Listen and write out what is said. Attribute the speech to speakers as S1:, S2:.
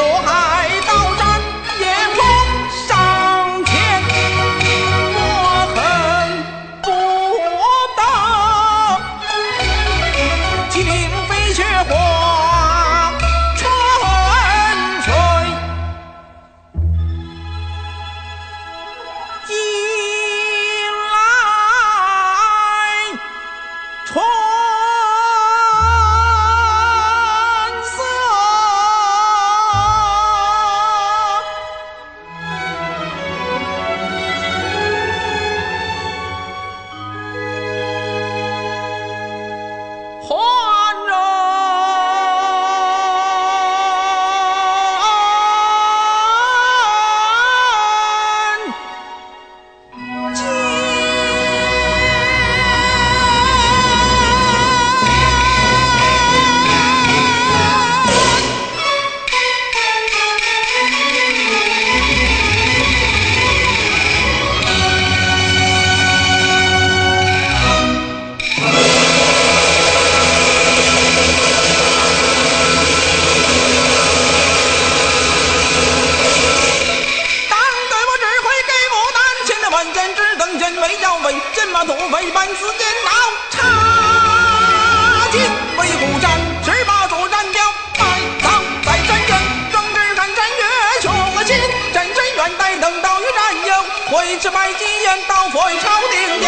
S1: 我还。阵马多为班子电刀插进威虎山，十八座山雕埋葬在山间，壮志看山越雄心，站山远待等到与战友，挥斥白旗雁，刀锋朝顶。